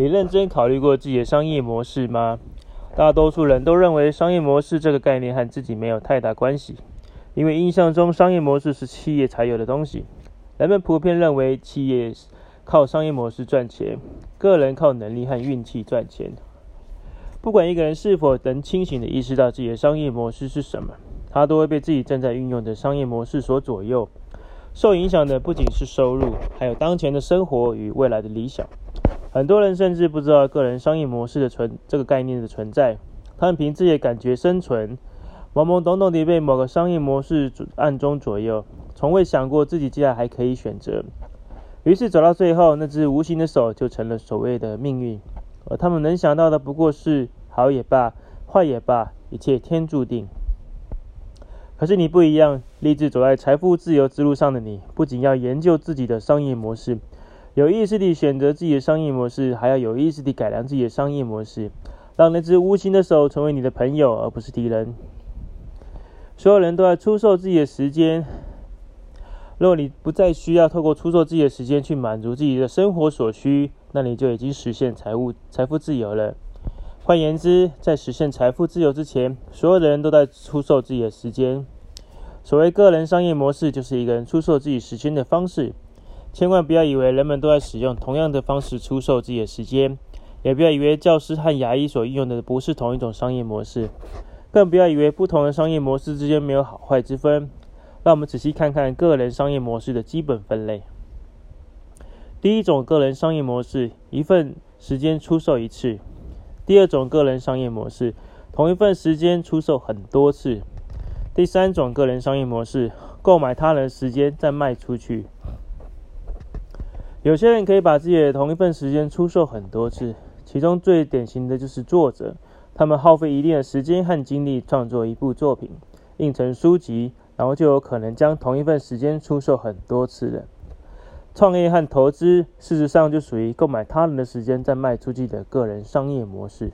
你认真考虑过自己的商业模式吗？大多数人都认为商业模式这个概念和自己没有太大关系，因为印象中商业模式是企业才有的东西。人们普遍认为企业靠商业模式赚钱，个人靠能力和运气赚钱。不管一个人是否能清醒地意识到自己的商业模式是什么，他都会被自己正在运用的商业模式所左右。受影响的不仅是收入，还有当前的生活与未来的理想。很多人甚至不知道个人商业模式的存这个概念的存在，他们凭自己的感觉生存，懵懵懂懂地被某个商业模式暗中左右，从未想过自己竟然还可以选择。于是走到最后，那只无形的手就成了所谓的命运，而他们能想到的不过是好也罢，坏也罢，一切天注定。可是你不一样，立志走在财富自由之路上的你，不仅要研究自己的商业模式。有意识地选择自己的商业模式，还要有意识地改良自己的商业模式，让那只无形的手成为你的朋友，而不是敌人。所有人都在出售自己的时间。若你不再需要透过出售自己的时间去满足自己的生活所需，那你就已经实现财务财富自由了。换言之，在实现财富自由之前，所有的人都在出售自己的时间。所谓个人商业模式，就是一个人出售自己时间的方式。千万不要以为人们都在使用同样的方式出售自己的时间，也不要以为教师和牙医所运用的不是同一种商业模式，更不要以为不同的商业模式之间没有好坏之分。让我们仔细看看个人商业模式的基本分类。第一种个人商业模式，一份时间出售一次；第二种个人商业模式，同一份时间出售很多次；第三种个人商业模式，购买他人时间再卖出去。有些人可以把自己的同一份时间出售很多次，其中最典型的就是作者，他们耗费一定的时间和精力创作一部作品，印成书籍，然后就有可能将同一份时间出售很多次了。创业和投资，事实上就属于购买他人的时间再卖出去的个人商业模式。